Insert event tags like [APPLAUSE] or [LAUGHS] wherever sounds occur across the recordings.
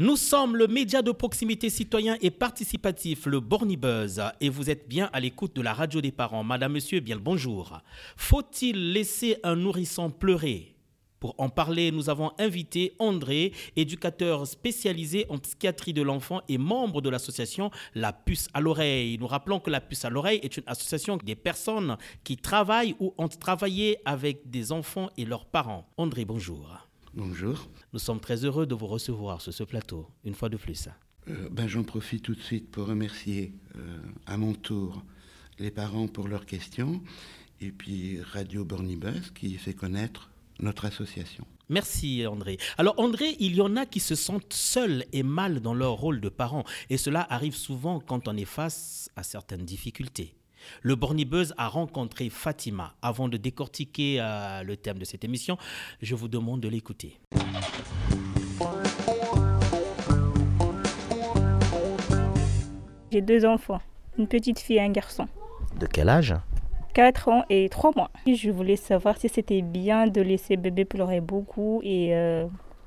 Nous sommes le média de proximité citoyen et participatif, le Bornibuzz, et vous êtes bien à l'écoute de la radio des parents. Madame, monsieur, bien le bonjour. Faut-il laisser un nourrisson pleurer? Pour en parler, nous avons invité André, éducateur spécialisé en psychiatrie de l'enfant et membre de l'association La Puce à l'oreille. Nous rappelons que La Puce à l'oreille est une association des personnes qui travaillent ou ont travaillé avec des enfants et leurs parents. André, bonjour. Bonjour. Nous sommes très heureux de vous recevoir sur ce plateau, une fois de plus. Euh, ben, J'en profite tout de suite pour remercier euh, à mon tour les parents pour leurs questions et puis Radio Bornibus qui fait connaître notre association. Merci André. Alors André, il y en a qui se sentent seuls et mal dans leur rôle de parents et cela arrive souvent quand on est face à certaines difficultés. Le Bornibuzz a rencontré Fatima. Avant de décortiquer euh, le thème de cette émission, je vous demande de l'écouter. J'ai deux enfants, une petite fille et un garçon. De quel âge? 4 ans et 3 mois. Je voulais savoir si c'était bien de laisser bébé pleurer beaucoup et euh,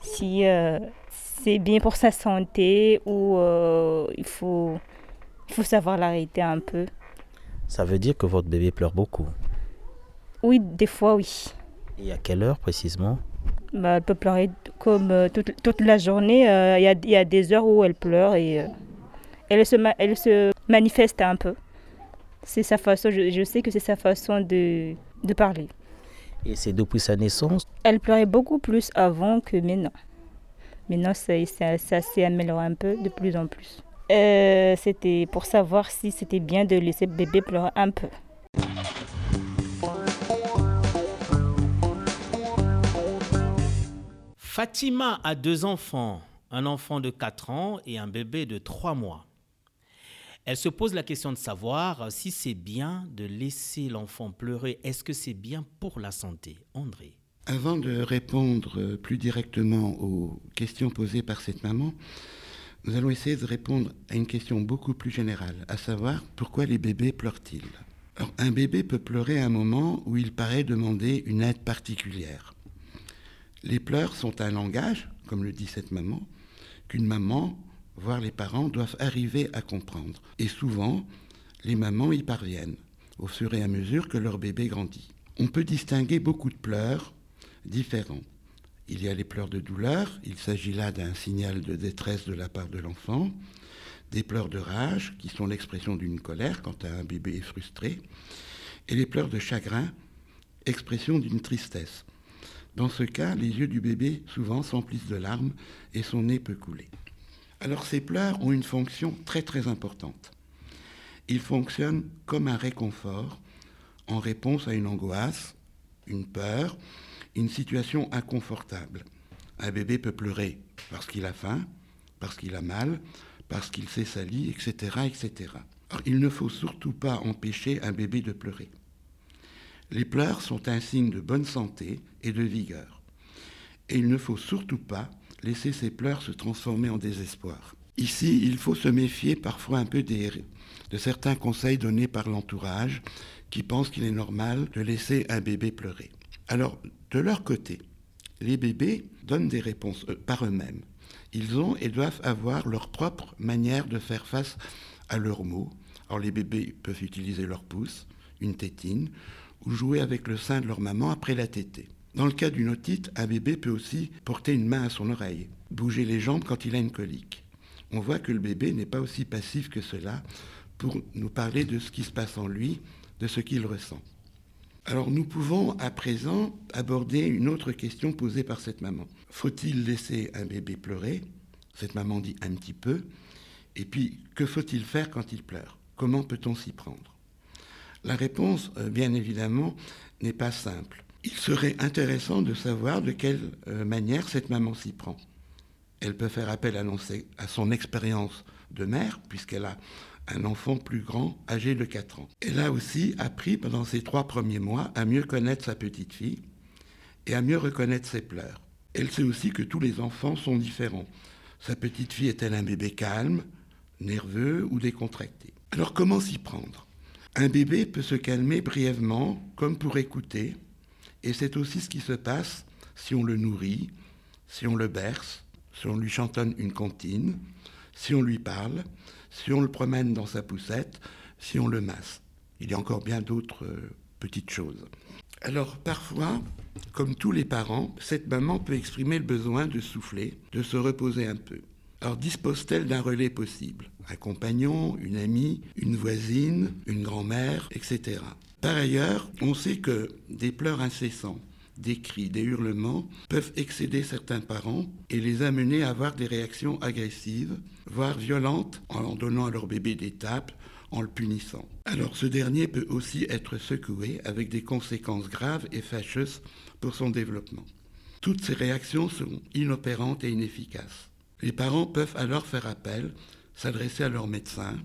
si euh, c'est bien pour sa santé ou euh, il, faut, il faut savoir l'arrêter un peu. Ça veut dire que votre bébé pleure beaucoup Oui, des fois oui. Et à quelle heure précisément? Bah, Elle peut pleurer comme toute, toute, la journée. Il y, a, y, a, des heures où elle pleure et elle se, elle se manifeste un peu. C'est sa façon, je, je sais que c'est sa façon de, de parler. Et c'est depuis sa naissance? Elle pleurait beaucoup plus avant que maintenant. Maintenant, ça, ça, ça s'est amélioré un peu de plus en plus. Euh, c'était pour savoir si c'était bien de laisser bébé pleurer un peu. Fatima a deux enfants, un enfant de 4 ans et un bébé de 3 mois. Elle se pose la question de savoir si c'est bien de laisser l'enfant pleurer. Est-ce que c'est bien pour la santé? André Avant de répondre plus directement aux questions posées par cette maman, nous allons essayer de répondre à une question beaucoup plus générale, à savoir pourquoi les bébés pleurent-ils? Un bébé peut pleurer à un moment où il paraît demander une aide particulière. Les pleurs sont un langage, comme le dit cette maman, qu'une maman voire les parents, doivent arriver à comprendre. Et souvent, les mamans y parviennent, au fur et à mesure que leur bébé grandit. On peut distinguer beaucoup de pleurs différents. Il y a les pleurs de douleur, il s'agit là d'un signal de détresse de la part de l'enfant, des pleurs de rage, qui sont l'expression d'une colère quand un bébé est frustré, et les pleurs de chagrin, expression d'une tristesse. Dans ce cas, les yeux du bébé souvent s'emplissent de larmes et son nez peut couler. Alors ces pleurs ont une fonction très très importante. Ils fonctionnent comme un réconfort en réponse à une angoisse, une peur, une situation inconfortable. Un bébé peut pleurer parce qu'il a faim, parce qu'il a mal, parce qu'il s'est sali, etc. etc. Il ne faut surtout pas empêcher un bébé de pleurer. Les pleurs sont un signe de bonne santé et de vigueur. Et il ne faut surtout pas laisser ses pleurs se transformer en désespoir. Ici, il faut se méfier parfois un peu de certains conseils donnés par l'entourage qui pensent qu'il est normal de laisser un bébé pleurer. Alors, de leur côté, les bébés donnent des réponses euh, par eux-mêmes. Ils ont et doivent avoir leur propre manière de faire face à leurs mots. Alors, les bébés peuvent utiliser leur pouce, une tétine, ou jouer avec le sein de leur maman après la tétée. Dans le cas d'une otite, un bébé peut aussi porter une main à son oreille, bouger les jambes quand il a une colique. On voit que le bébé n'est pas aussi passif que cela pour nous parler de ce qui se passe en lui, de ce qu'il ressent. Alors nous pouvons à présent aborder une autre question posée par cette maman. Faut-il laisser un bébé pleurer? Cette maman dit un petit peu. Et puis, que faut-il faire quand il pleure? Comment peut-on s'y prendre? La réponse, bien évidemment, n'est pas simple il serait intéressant de savoir de quelle manière cette maman s'y prend. Elle peut faire appel à son expérience de mère, puisqu'elle a un enfant plus grand, âgé de 4 ans. Elle a aussi appris pendant ces trois premiers mois à mieux connaître sa petite fille et à mieux reconnaître ses pleurs. Elle sait aussi que tous les enfants sont différents. Sa petite fille est-elle un bébé calme, nerveux ou décontracté? Alors comment s'y prendre? Un bébé peut se calmer brièvement, comme pour écouter, et c'est aussi ce qui se passe si on le nourrit, si on le berce, si on lui chantonne une comptine, si on lui parle, si on le promène dans sa poussette, si on le masse. Il y a encore bien d'autres euh, petites choses. Alors parfois, comme tous les parents, cette maman peut exprimer le besoin de souffler, de se reposer un peu. Alors dispose-t-elle d'un relais possible? Un compagnon, une amie, une voisine, une grand-mère, etc. Par ailleurs, on sait que des pleurs incessants, des cris, des hurlements peuvent excéder certains parents et les amener à avoir des réactions agressives, voire violentes, en donnant à leur bébé des tapes, en le punissant. Alors ce dernier peut aussi être secoué avec des conséquences graves et fâcheuses pour son développement. Toutes ces réactions sont inopérantes et inefficaces. Les parents peuvent alors faire appel, s'adresser à leur médecin,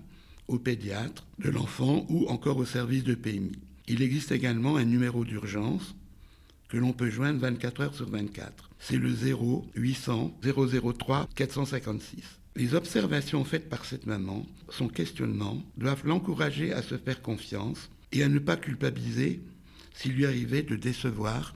au pédiatre de l'enfant ou encore au service de PMI. Il existe également un numéro d'urgence que l'on peut joindre 24 heures sur 24. C'est le 0 800 003 456. Les observations faites par cette maman, son questionnement, doivent l'encourager à se faire confiance et à ne pas culpabiliser s'il lui arrivait de décevoir,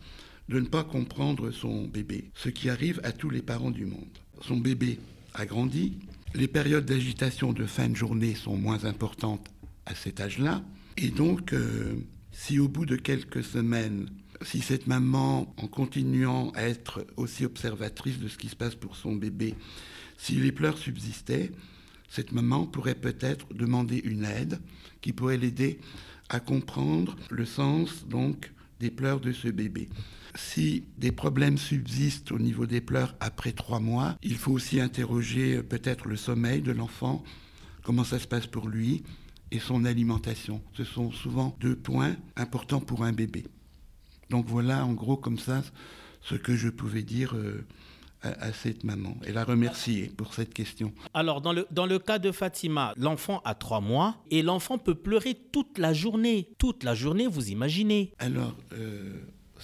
de ne pas comprendre son bébé, ce qui arrive à tous les parents du monde. Son bébé a grandi, les périodes d'agitation de fin de journée sont moins importantes à cet âge-là, et donc euh, si au bout de quelques semaines, si cette maman, en continuant à être aussi observatrice de ce qui se passe pour son bébé, si les pleurs subsistaient, cette maman pourrait peut-être demander une aide qui pourrait l'aider à comprendre le sens donc des pleurs de ce bébé. Si des problèmes subsistent au niveau des pleurs après trois mois, il faut aussi interroger peut-être le sommeil de l'enfant, comment ça se passe pour lui, et son alimentation. Ce sont souvent deux points importants pour un bébé. Donc voilà en gros comme ça ce que je pouvais dire euh, à, cette maman et la remercier pour cette question. Alors dans le, dans le cas de Fatima, l'enfant a trois mois et l'enfant peut pleurer toute la journée. Toute la journée, vous imaginez Alors... Euh,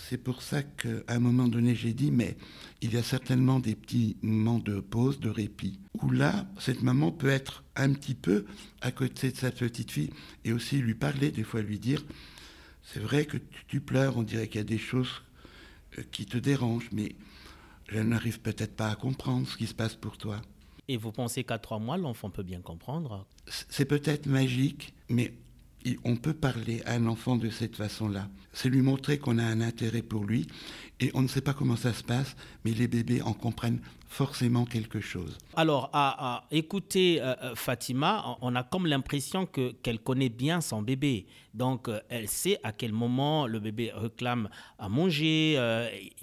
c'est pour ça qu'à un moment donné, j'ai dit, mais il y a certainement des petits moments de pause, de répit, où là, cette maman peut être un petit peu à côté de sa petite fille et aussi lui parler, des fois lui dire, c'est vrai que tu, pleures, on dirait qu'il y a des choses euh, qui te dérangent, mais je n'arrive peut-être pas à comprendre ce qui se passe pour toi. Et vous pensez qu'à trois mois, l'enfant peut bien comprendre? C'est peut-être magique, mais on peut parler à un enfant de cette façon-là. C'est lui montrer qu'on a un intérêt pour lui et on ne sait pas comment ça se passe, mais les bébés en comprennent forcément quelque chose. Alors, à, écouter euh, euh, Fatima, on a comme l'impression que qu'elle connaît bien son bébé. Donc, euh, elle sait à quel moment le bébé réclame à manger,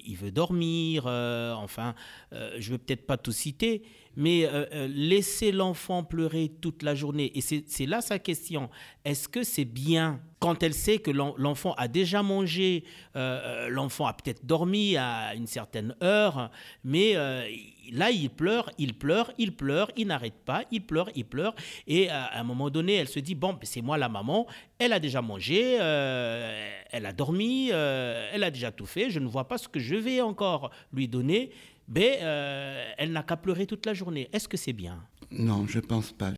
il veut dormir, enfin, je ne vais peut-être pas tout citer, mais laisser l'enfant pleurer toute la journée, et c'est là sa question, est-ce que c'est bien quand elle sait que l'enfant a déjà mangé, l'enfant a peut-être dormi à une certaine heure, mais là, il pleure, il pleure, il pleure, il n'arrête pas, il pleure, il pleure. Et à un moment donné, elle se dit, bon, ben, c'est moi la maman, elle a déjà mangé, euh, elle a dormi, euh, elle a déjà tout fait, je ne vois pas ce que je vais encore lui donner. Mais euh, elle n'a qu'à pleurer toute la journée. Est-ce que c'est bien? Non, je pense pas.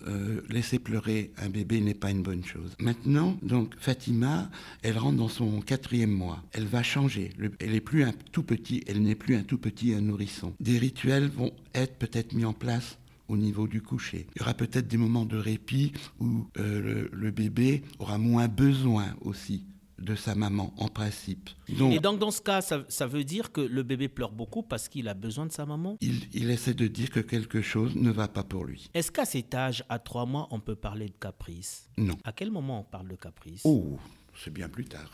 laisser pleurer un bébé n'est pas une bonne chose. Maintenant, donc Fatima, elle rentre dans son quatrième mois. Elle va changer. elle est plus un tout petit. Elle n'est plus un tout petit un nourrisson. Des rituels vont être peut-être mis en place au niveau du coucher. Il y aura peut-être des moments de répit où euh, le, bébé aura moins besoin aussi de sa maman, en principe. et donc dans ce cas, ça, veut dire que le bébé pleure beaucoup parce qu'il a besoin de sa maman? Il, il, essaie de dire que quelque chose ne va pas pour lui. Est-ce qu'à cet âge, à trois mois, on peut parler de caprice? Non. À quel moment on parle de caprice? Oh c'est bien plus tard.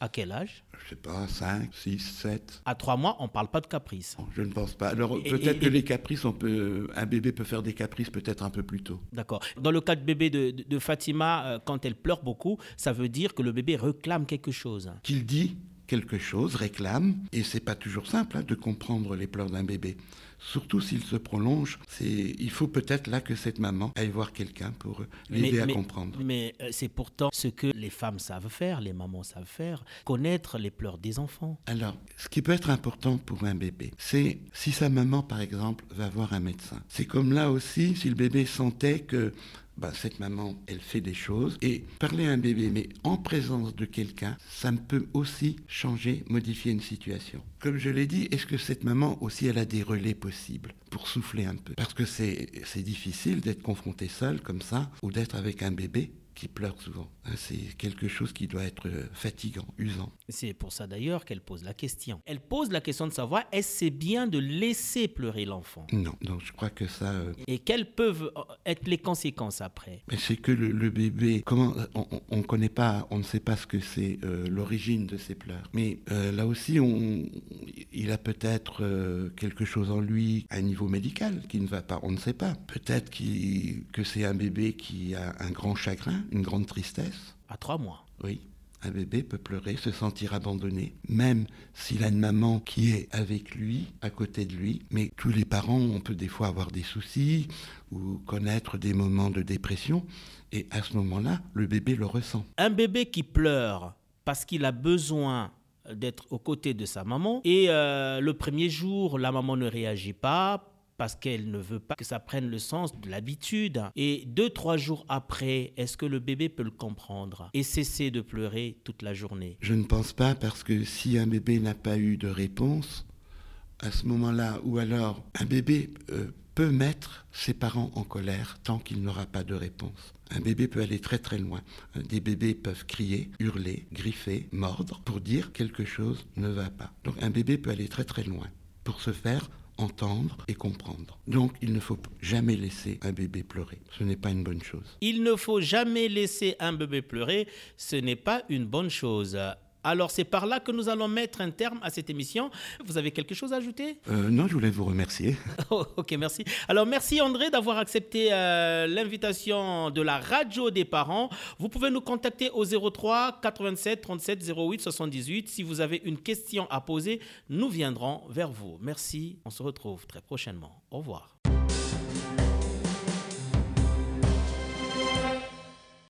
À quel âge? Je sais pas, 5, 6, 7. À 3 mois, on ne parle pas de caprice. Je ne pense pas. Alors peut-être que les caprices, on peut, un bébé peut faire des caprices peut-être un peu plus tôt. D'accord. Dans le cas de bébé de, Fatima, euh, quand elle pleure beaucoup, ça veut dire que le bébé réclame quelque chose. Qu'il dit quelque chose, réclame, et c'est pas toujours simple hein, de comprendre les pleurs d'un bébé. Surtout s'il se prolonge, c'est, il faut peut-être là que cette maman aille voir quelqu'un pour l'aider à comprendre. Mais euh, c'est pourtant ce que les femmes savent faire, les mamans savent faire, connaître les pleurs des enfants. Alors, ce qui peut être important pour un bébé, c'est si sa maman, par exemple, va voir un médecin. C'est comme là aussi, si le bébé sentait que bah, cette maman, elle fait des choses. Et parler à un bébé, mais en présence de quelqu'un, ça peut aussi changer, modifier une situation. Comme je l'ai dit, est-ce que cette maman aussi, elle a des relais possibles pour souffler un peu? Parce que c'est difficile d'être confronté seul comme ça, ou d'être avec un bébé qui pleure souvent. Hein, c'est quelque chose qui doit être euh, fatigant, usant. C'est pour ça d'ailleurs qu'elle pose la question. Elle pose la question de savoir est-ce c'est bien de laisser pleurer l'enfant? Non, donc je crois que ça. Euh, Et quelles peuvent euh, être les conséquences après? C'est que le, bébé, comment on ne connaît pas, on ne sait pas ce que c'est l'origine de ses pleurs. Mais là aussi, on, il a peut-être quelque chose en lui à un niveau médical qui ne va pas. On ne sait pas. Peut-être que c'est un bébé qui a un grand chagrin, une grande tristesse. À trois mois. Oui. Un bébé peut pleurer, se sentir abandonné, même s'il a une maman qui est avec lui, à côté de lui. Mais tous les parents, on peut des fois avoir des soucis ou connaître des moments de dépression. Et à ce moment-là, le bébé le ressent. Un bébé qui pleure parce qu'il a besoin d'être aux côtés de sa maman. Et euh, le premier jour, la maman ne réagit pas parce qu'elle ne veut pas que ça prenne le sens de l'habitude. Et deux, trois jours après, est-ce que le bébé peut le comprendre et cesser de pleurer toute la journée? Je ne pense pas parce que si un bébé n'a pas eu de réponse, à ce moment-là, ou alors un bébé euh, peut mettre ses parents en colère tant qu'il n'aura pas de réponse. Un bébé peut aller très très loin. Des bébés peuvent crier, hurler, griffer, mordre pour dire quelque chose ne va pas. Donc un bébé peut aller très très loin pour se faire entendre et comprendre. Donc il ne faut jamais laisser un bébé pleurer. Ce n'est pas une bonne chose. Il ne faut jamais laisser un bébé pleurer. Ce n'est pas une bonne chose. Alors c'est par là que nous allons mettre un terme à cette émission. Vous avez quelque chose à ajouter? Euh, Non, je voulais vous remercier. [LAUGHS] Oh, ok, merci. Alors merci André d'avoir accepté euh, l'invitation de la radio des parents. Vous pouvez nous contacter au 03 87 37 08 78. Si vous avez une question à poser, nous viendrons vers vous. Merci, on se retrouve très prochainement. Au revoir.